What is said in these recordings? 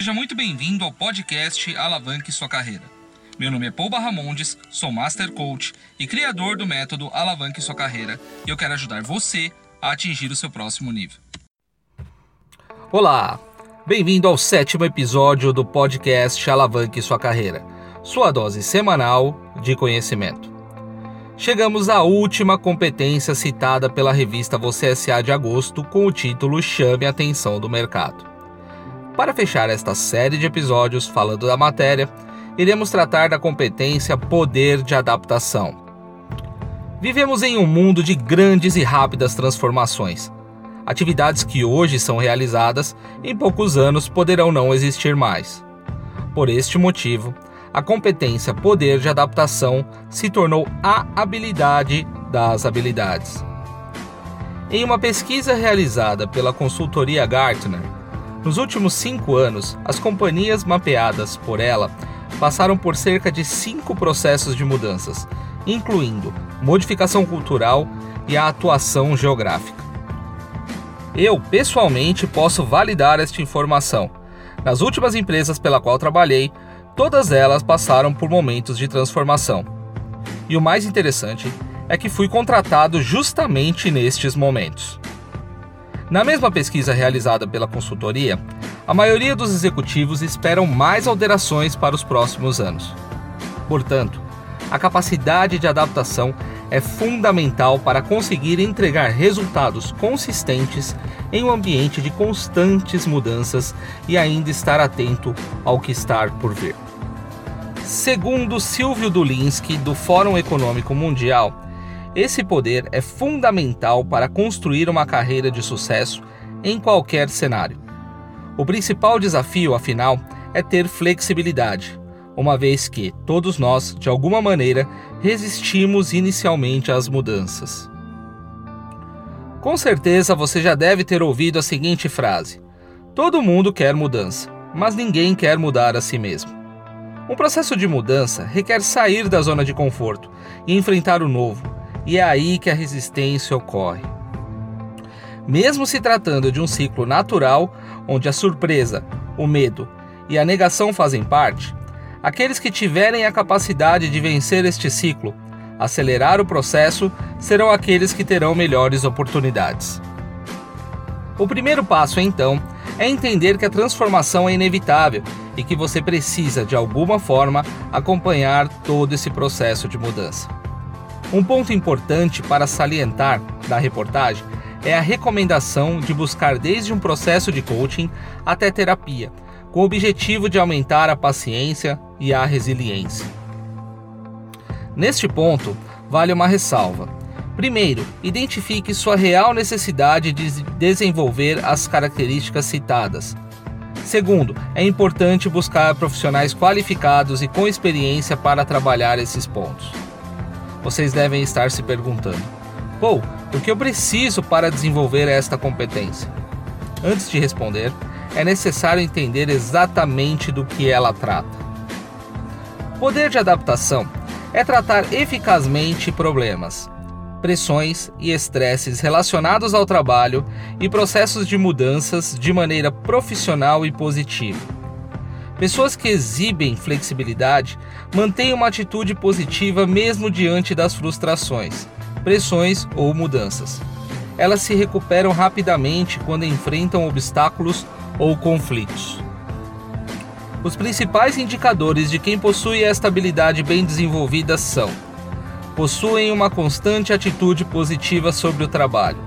Seja muito bem-vindo ao podcast Alavanque Sua Carreira. Meu nome é Paul Barramondes, sou Master Coach e criador do método Alavanque Sua Carreira e eu quero ajudar você a atingir o seu próximo nível. Olá, bem-vindo ao sétimo episódio do podcast Alavanque Sua Carreira, sua dose semanal de conhecimento. Chegamos à última competência citada pela revista Você SA de agosto com o título Chame a Atenção do Mercado. Para fechar esta série de episódios falando da matéria, iremos tratar da competência poder de adaptação. Vivemos em um mundo de grandes e rápidas transformações. Atividades que hoje são realizadas, em poucos anos poderão não existir mais. Por este motivo, a competência poder de adaptação se tornou a habilidade das habilidades. Em uma pesquisa realizada pela consultoria Gartner, nos últimos cinco anos, as companhias mapeadas por ela passaram por cerca de cinco processos de mudanças, incluindo modificação cultural e a atuação geográfica. Eu, pessoalmente, posso validar esta informação. Nas últimas empresas pela qual trabalhei, todas elas passaram por momentos de transformação. E o mais interessante é que fui contratado justamente nestes momentos. Na mesma pesquisa realizada pela consultoria, a maioria dos executivos esperam mais alterações para os próximos anos. Portanto, a capacidade de adaptação é fundamental para conseguir entregar resultados consistentes em um ambiente de constantes mudanças e ainda estar atento ao que está por vir. Segundo Silvio Dulinski, do Fórum Econômico Mundial, esse poder é fundamental para construir uma carreira de sucesso em qualquer cenário. O principal desafio, afinal, é ter flexibilidade, uma vez que todos nós, de alguma maneira, resistimos inicialmente às mudanças. Com certeza você já deve ter ouvido a seguinte frase: Todo mundo quer mudança, mas ninguém quer mudar a si mesmo. Um processo de mudança requer sair da zona de conforto e enfrentar o novo, e é aí que a resistência ocorre. Mesmo se tratando de um ciclo natural, onde a surpresa, o medo e a negação fazem parte, aqueles que tiverem a capacidade de vencer este ciclo, acelerar o processo, serão aqueles que terão melhores oportunidades. O primeiro passo, então, é entender que a transformação é inevitável e que você precisa, de alguma forma, acompanhar todo esse processo de mudança. Um ponto importante para salientar da reportagem é a recomendação de buscar desde um processo de coaching até terapia, com o objetivo de aumentar a paciência e a resiliência. Neste ponto, vale uma ressalva. Primeiro, identifique sua real necessidade de desenvolver as características citadas. Segundo, é importante buscar profissionais qualificados e com experiência para trabalhar esses pontos vocês devem estar se perguntando: Pô, o que eu preciso para desenvolver esta competência? Antes de responder, é necessário entender exatamente do que ela trata. Poder de adaptação é tratar eficazmente problemas, pressões e estresses relacionados ao trabalho e processos de mudanças de maneira profissional e positiva Pessoas que exibem flexibilidade mantêm uma atitude positiva mesmo diante das frustrações, pressões ou mudanças. Elas se recuperam rapidamente quando enfrentam obstáculos ou conflitos. Os principais indicadores de quem possui esta habilidade bem desenvolvida são: possuem uma constante atitude positiva sobre o trabalho,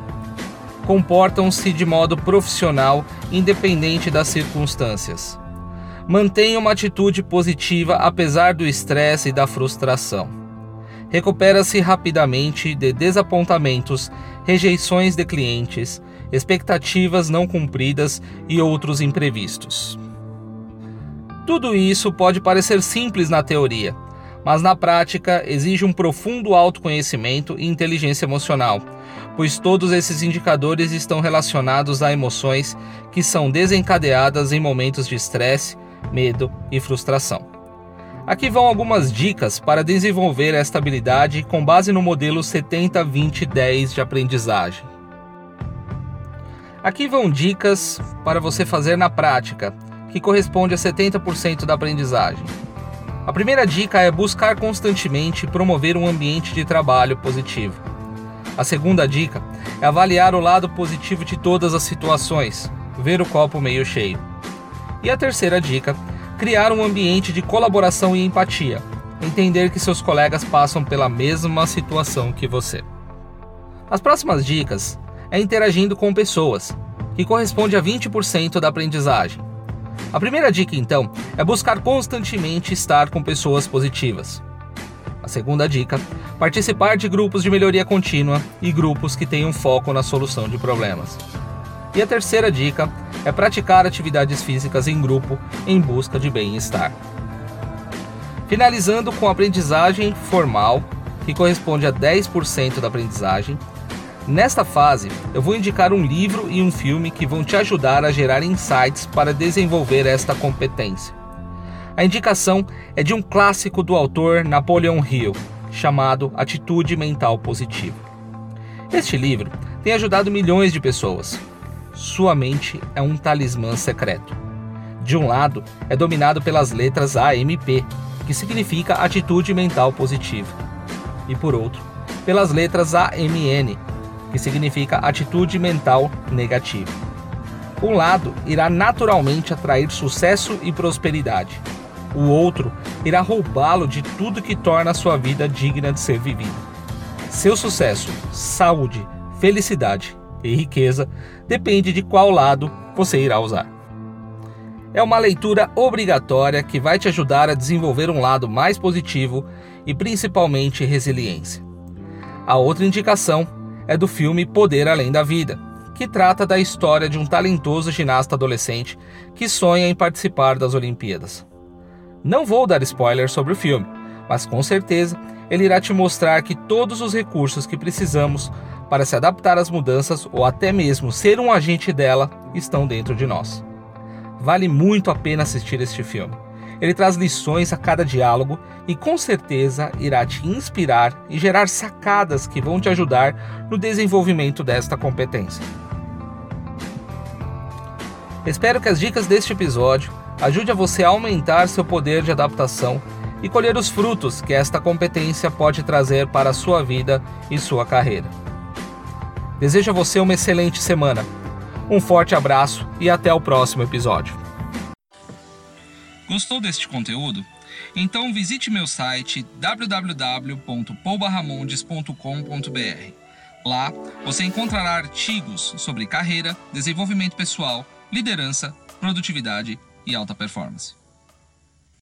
comportam-se de modo profissional independente das circunstâncias Mantenha uma atitude positiva apesar do estresse e da frustração. Recupera-se rapidamente de desapontamentos, rejeições de clientes, expectativas não cumpridas e outros imprevistos. Tudo isso pode parecer simples na teoria, mas na prática exige um profundo autoconhecimento e inteligência emocional, pois todos esses indicadores estão relacionados a emoções que são desencadeadas em momentos de estresse, medo e frustração. Aqui vão algumas dicas para desenvolver esta habilidade com base no modelo 70-20-10 de aprendizagem. Aqui vão dicas para você fazer na prática, que corresponde a 70% da aprendizagem. A primeira dica é buscar constantemente promover um ambiente de trabalho positivo. A segunda dica é avaliar o lado positivo de todas as situações, ver o copo meio cheio. E a terceira dica, criar um ambiente de colaboração e empatia, entender que seus colegas passam pela mesma situação que você. As próximas dicas é interagindo com pessoas, que corresponde a 20% da aprendizagem. A primeira dica, então, é buscar constantemente estar com pessoas positivas. A segunda dica, participar de grupos de melhoria contínua e grupos que tenham foco na solução de problemas. E a terceira dica é praticar atividades físicas em grupo em busca de bem-estar. Finalizando com a aprendizagem formal, que corresponde a 10% da aprendizagem, Nesta fase, eu vou indicar um livro e um filme que vão te ajudar a gerar insights para desenvolver esta competência. A indicação é de um clássico do autor Napoleon Hill, chamado Atitude Mental Positiva. Este livro tem ajudado milhões de pessoas. Sua mente é um talismã secreto. De um lado, é dominado pelas letras AMP, que significa Atitude Mental Positiva, e por outro, pelas letras AMN, que significa atitude mental negativa. Um lado irá naturalmente atrair sucesso e prosperidade. O outro irá roubá-lo de tudo que torna a sua vida digna de ser vivida. Seu sucesso, saúde, felicidade e riqueza depende de qual lado você irá usar. É uma leitura obrigatória que vai te ajudar a desenvolver um lado mais positivo e principalmente resiliência. A outra indicação é do filme Poder Além da Vida, que trata da história de um talentoso ginasta adolescente que sonha em participar das Olimpíadas. Não vou dar spoiler sobre o filme, mas com certeza ele irá te mostrar que todos os recursos que precisamos para se adaptar às mudanças ou até mesmo ser um agente dela estão dentro de nós. Vale muito a pena assistir este filme. Ele traz lições a cada diálogo e com certeza irá te inspirar e gerar sacadas que vão te ajudar no desenvolvimento desta competência. Espero que as dicas deste episódio ajude a você a aumentar seu poder de adaptação e colher os frutos que esta competência pode trazer para a sua vida e sua carreira. Desejo a você uma excelente semana. Um forte abraço e até o próximo episódio. Gostou deste conteúdo? Então visite meu site www.poubarramondes.com.br. Lá você encontrará artigos sobre carreira, desenvolvimento pessoal, liderança, produtividade e alta performance.